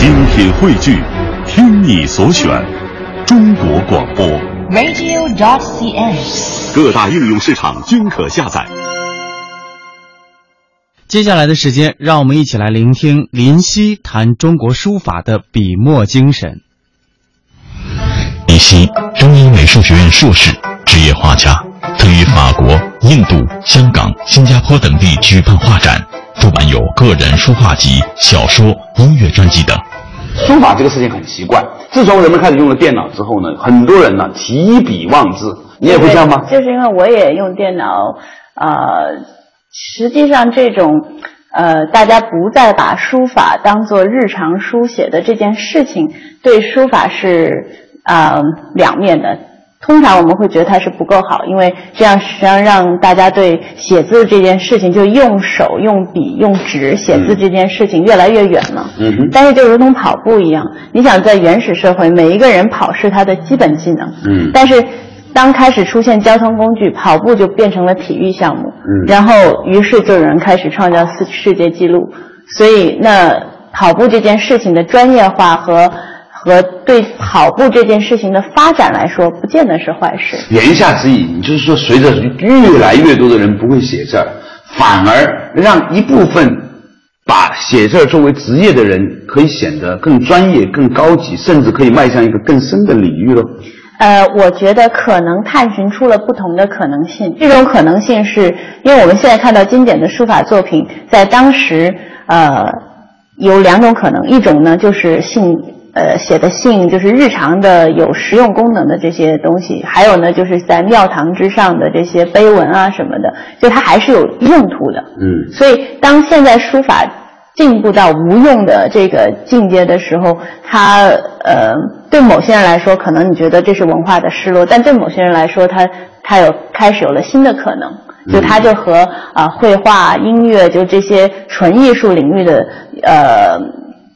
精品汇聚，听你所选，中国广播。radio.dot.cn，。各大应用市场均可下载。接下来的时间，让我们一起来聆听林夕谈中国书法的笔墨精神。林夕，中医美术学院硕士，职业画家，曾于法国、印度、香港、新加坡等地举办画展，出版有个人书画集、小说、音乐专辑等。书法这个事情很奇怪，自从人们开始用了电脑之后呢，很多人呢提笔忘字，你也会这样吗？就是因为我也用电脑，呃，实际上这种呃，大家不再把书法当做日常书写的这件事情，对书法是呃两面的。通常我们会觉得它是不够好，因为这样实际上让大家对写字这件事情，就用手、用笔、用纸写字这件事情越来越远了。嗯哼，但是就如同跑步一样，你想在原始社会，每一个人跑是他的基本技能。嗯但是当开始出现交通工具，跑步就变成了体育项目。嗯然后于是就有人开始创造世世界纪录。所以那跑步这件事情的专业化和和对跑步这件事情的发展来说，不见得是坏事。言下之意，你就是说，随着越来越多的人不会写字儿，反而让一部分把写字儿作为职业的人，可以显得更专业、更高级，甚至可以迈向一个更深的领域喽。呃，我觉得可能探寻出了不同的可能性。这种可能性是因为我们现在看到经典的书法作品，在当时呃有两种可能，一种呢就是信呃写的信，就是日常的有实用功能的这些东西；还有呢就是在庙堂之上的这些碑文啊什么的，就它还是有用途的。嗯。所以当现在书法进步到无用的这个境界的时候，它呃对某些人来说，可能你觉得这是文化的失落，但对某些人来说，它它有开始有了新的可能，就它就和啊、绘画、音乐就这些纯艺术领域的呃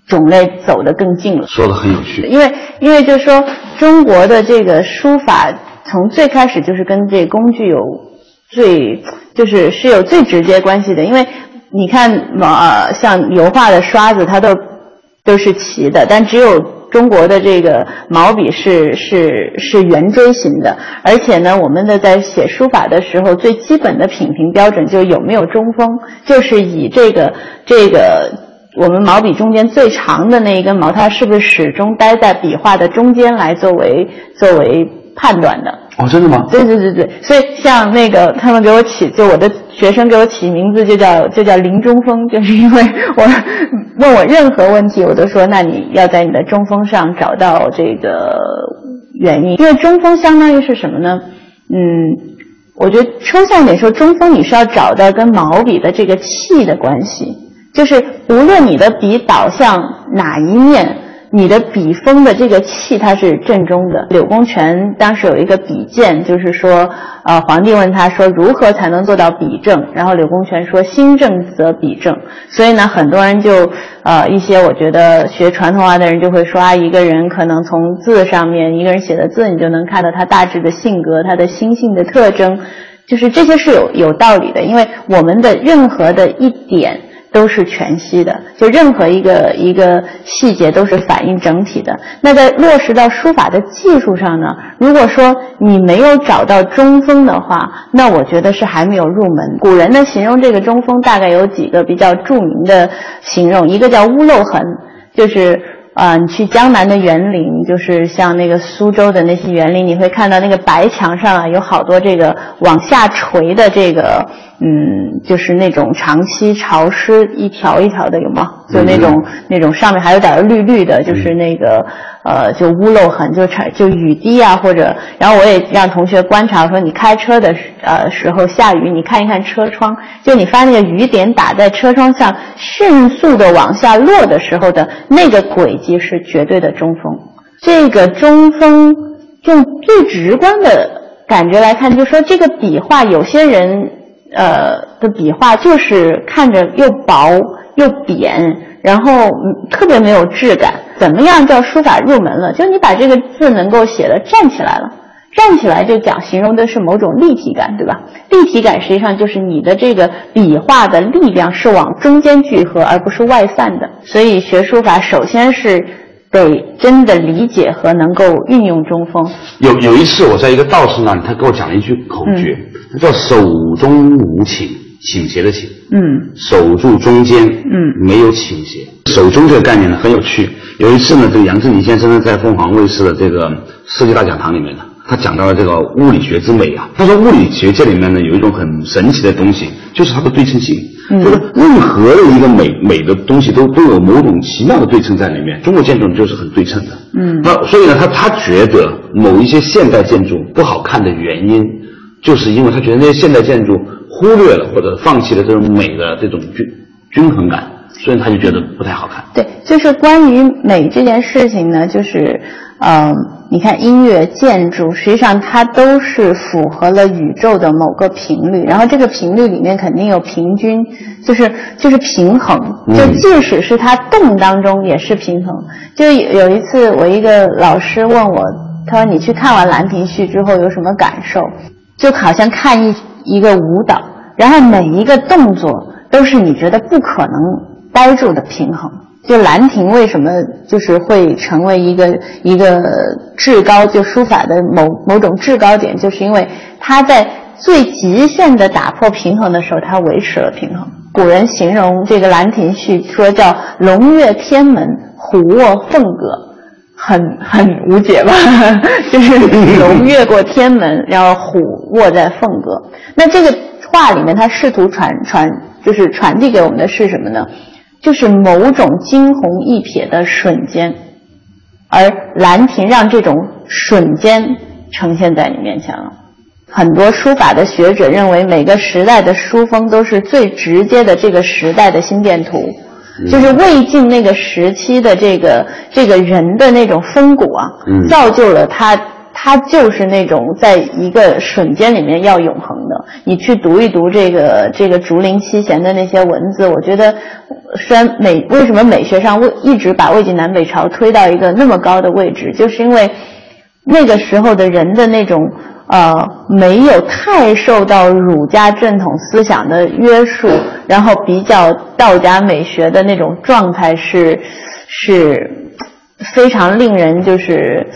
种类走得更近了。说的很有趣。因为因为就是说中国的这个书法从最开始就是跟这工具有最就是是有最直接关系的，因为你看呃像油画的刷子它都都是齐的，但只有中国的这个毛笔是是是圆锥形的，而且呢，我们的在写书法的时候，最基本的品评标准就是有没有中锋，就是以这个这个我们毛笔中间最长的那一根毛，它是不是始终待在笔画的中间来作为作为判断的。哦，真的吗？对对对对，所以像那个他们给我起，就我的学生给我起名字就叫就叫林中锋，就是因为我问我任何问题，我都说那你要在你的中锋上找到这个原因，因为中锋相当于是什么呢？嗯，我觉得抽象点说，中锋你是要找到跟毛笔的这个气的关系，就是无论你的笔倒向哪一面。你的笔锋的这个气它是正中的。柳公权当时有一个笔鉴，就是说，呃，皇帝问他说如何才能做到笔正，然后柳公权说心正则笔正。所以呢，很多人就呃一些我觉得学传统画的人就会说啊，一个人可能从字上面，一个人写的字，你就能看到他大致的性格，他的心性的特征，就是这些是有有道理的，因为我们的任何的一点。都是全息的，就任何一个一个细节都是反映整体的。那在落实到书法的技术上呢？如果说你没有找到中锋的话，那我觉得是还没有入门。古人呢形容这个中锋大概有几个比较著名的形容，一个叫屋漏痕，就是。啊、呃，你去江南的园林，就是像那个苏州的那些园林，你会看到那个白墙上啊，有好多这个往下垂的这个，嗯，就是那种长期潮湿一条一条的，有吗？就那种、嗯、那种上面还有点绿绿的，就是那个呃，就屋漏痕，就产就雨滴啊，或者，然后我也让同学观察说，你开车的呃时候下雨，你看一看车窗，就你发现那个雨点打在车窗上，迅速的往下落的时候的那个轨迹是绝对的中锋。这个中锋用最直观的感觉来看，就说这个笔画，有些人呃的笔画就是看着又薄又扁，然后嗯特别没有质感。怎么样叫书法入门了？就你把这个字能够写的站起来了。站起来就讲形容的是某种立体感，对吧？立体感实际上就是你的这个笔画的力量是往中间聚合，而不是外散的。所以学书法首先是得真的理解和能够运用中锋。有有一次我在一个道士那里，他给我讲了一句口诀，他叫“手中无倾”，倾斜的倾。嗯，守住中间，嗯，没有倾斜。手中这个概念呢很有趣。有一次呢，这个杨振宁先生呢在凤凰卫视的这个世界大讲堂里面呢，他讲到了这个物理学之美啊。他说物理学这里面呢有一种很神奇的东西，就是它的对称性，就是任何的一个美美的东西都都有某种奇妙的对称在里面。中国建筑就是很对称的，嗯，那所以呢，他他觉得某一些现代建筑不好看的原因，就是因为他觉得那些现代建筑忽略了或者放弃了这种美的这种均均衡感，所以他就觉得不太好看。对，就是关于美这件事情呢，就是，呃，你看音乐、建筑，实际上它都是符合了宇宙的某个频率，然后这个频率里面肯定有平均，就是就是平衡，就即使是它动当中也是平衡。就有一次，我一个老师问我，他说你去看完《兰亭序》之后有什么感受？就好像看一一个舞蹈，然后每一个动作都是你觉得不可能呆住的平衡。就兰亭为什么就是会成为一个一个至高，就书法的某某种至高点，就是因为它在最极限的打破平衡的时候，它维持了平衡。古人形容这个《兰亭序》说叫“龙跃天门，虎卧凤阁”。很很无解吧，就是 龙越过天门，然后虎卧在凤阁。那这个话里面，它试图传传，就是传递给我们的是什么呢？就是某种惊鸿一瞥的瞬间，而兰亭让这种瞬间呈现在你面前了。很多书法的学者认为，每个时代的书风都是最直接的这个时代的心电图。就是魏晋那个时期的这个这个人的那种风骨啊，嗯造就了他，他就是那种在一个瞬间里面要永恒的。你去读一读这个这个竹林七贤的那些文字，我觉得虽然美为什么美学上魏一直把魏晋南北朝推到一个那么高的位置，就是因为那个时候的人的那种。呃，没有太受到儒家正统思想的约束，然后比较道家美学的那种状态是是非常令人就是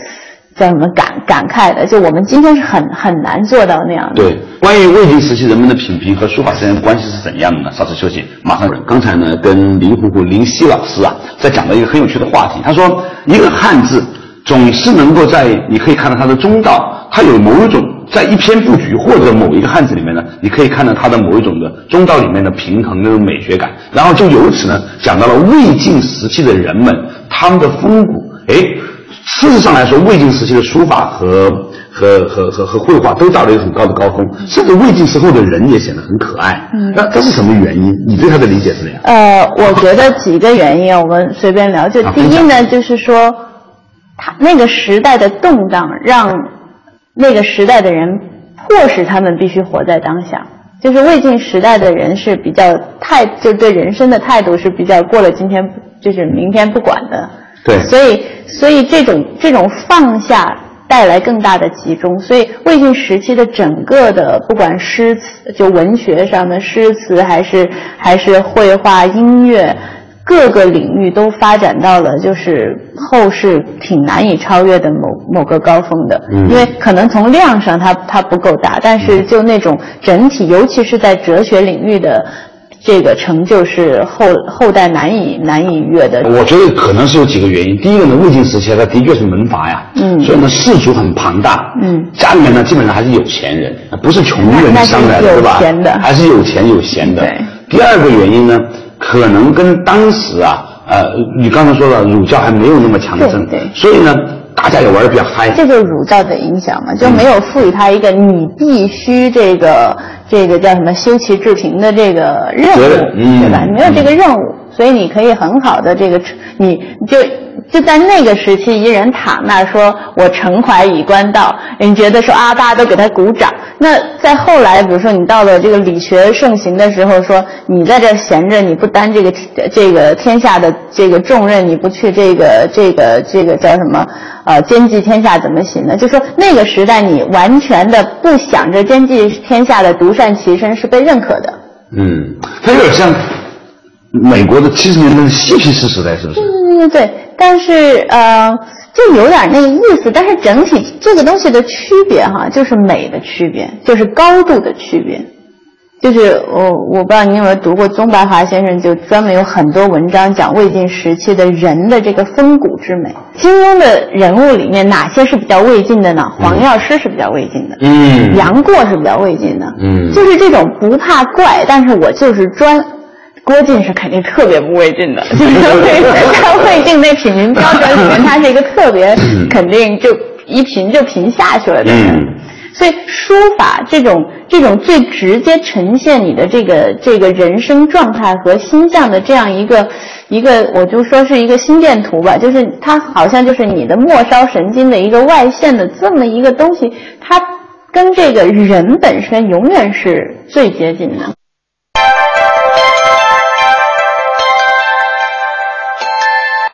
叫什么感感慨的。就我们今天是很很难做到那样的。对，关于魏晋时期人们的品评和书法之间的关系是怎样的呢？稍事休息，马上。刚才呢，跟林虎虎林夕老师啊，在讲到一个很有趣的话题。他说，一个汉字总是能够在你可以看到它的中道。它有某一种在一篇布局或者某一个汉字里面呢，你可以看到它的某一种的中道里面的平衡那种美学感，然后就由此呢讲到了魏晋时期的人们他们的风骨。哎，事实上来说，魏晋时期的书法和和和和和绘画都到了一个很高的高峰，甚至魏晋时候的人也显得很可爱。嗯那这是什么原因？你对他的理解是怎样？呃，我觉得几个原因，我们随便聊。就啊第一呢，就是说，他那个时代的动荡让。那个时代的人迫使他们必须活在当下，就是魏晋时代的人是比较态，就对人生的态度是比较过了今天就是明天不管的。对，所以所以这种这种放下带来更大的集中，所以魏晋时期的整个的不管诗词就文学上的诗词，还是还是绘画、音乐。各个领域都发展到了就是后世挺难以超越的某某个高峰的，嗯因为可能从量上它它不够大，但是就那种整体，尤其是在哲学领域的这个成就是后后代难以难以逾越的。我觉得可能是有几个原因。第一个呢，魏晋时期它的确是门阀呀，嗯所以呢士族很庞大，嗯家里面呢基本上还是有钱人，不是穷人上来的，对吧？还是有钱有闲的。对第二个原因呢，可能跟当时啊，呃，你刚才说了，儒教还没有那么强盛，对对所以呢，大家也玩的比较嗨。这就是儒教的影响嘛，就没有赋予他一个你必须这个这个叫什么修齐治平的这个任务，嗯对吧？没有这个任务，所以你可以很好的这个，你就就在那个时期，一人躺那说“我诚怀以观道”，你觉得说啊，大家都给他鼓掌。那在后来，比如说你到了这个理学盛行的时候，说你在这闲着，你不担这个这个天下的这个重任，你不去这个这个这个叫什么呃兼济天下怎么行呢？就说那个时代，你完全的不想着兼济天下的独善其身是被认可的。嗯，他有点像美国的七十年代的嬉皮士时代，是不是？对对，但是呃，就有点那个意思。但是整体这个东西的区别哈，就是美的区别，就是高度的区别。就是我我不知道你有没有读过宗白华先生，就专门有很多文章讲魏晋时期的人的这个风骨之美。金庸的人物里面哪些是比较魏晋的呢？黄药师是比较魏晋的，嗯杨过是比较魏晋的，嗯就是这种不怕怪，但是我就是专。郭靖是肯定特别不魏晋的，就是在魏晋那品评标准里面，他是一个特别 肯定就一评就评下去了的人。嗯所以书法这种这种最直接呈现你的这个这个人生状态和心象的这样一个一个，我就说是一个心电图吧，就是它好像就是你的末梢神经的一个外线的这么一个东西，它跟这个人本身永远是最接近的。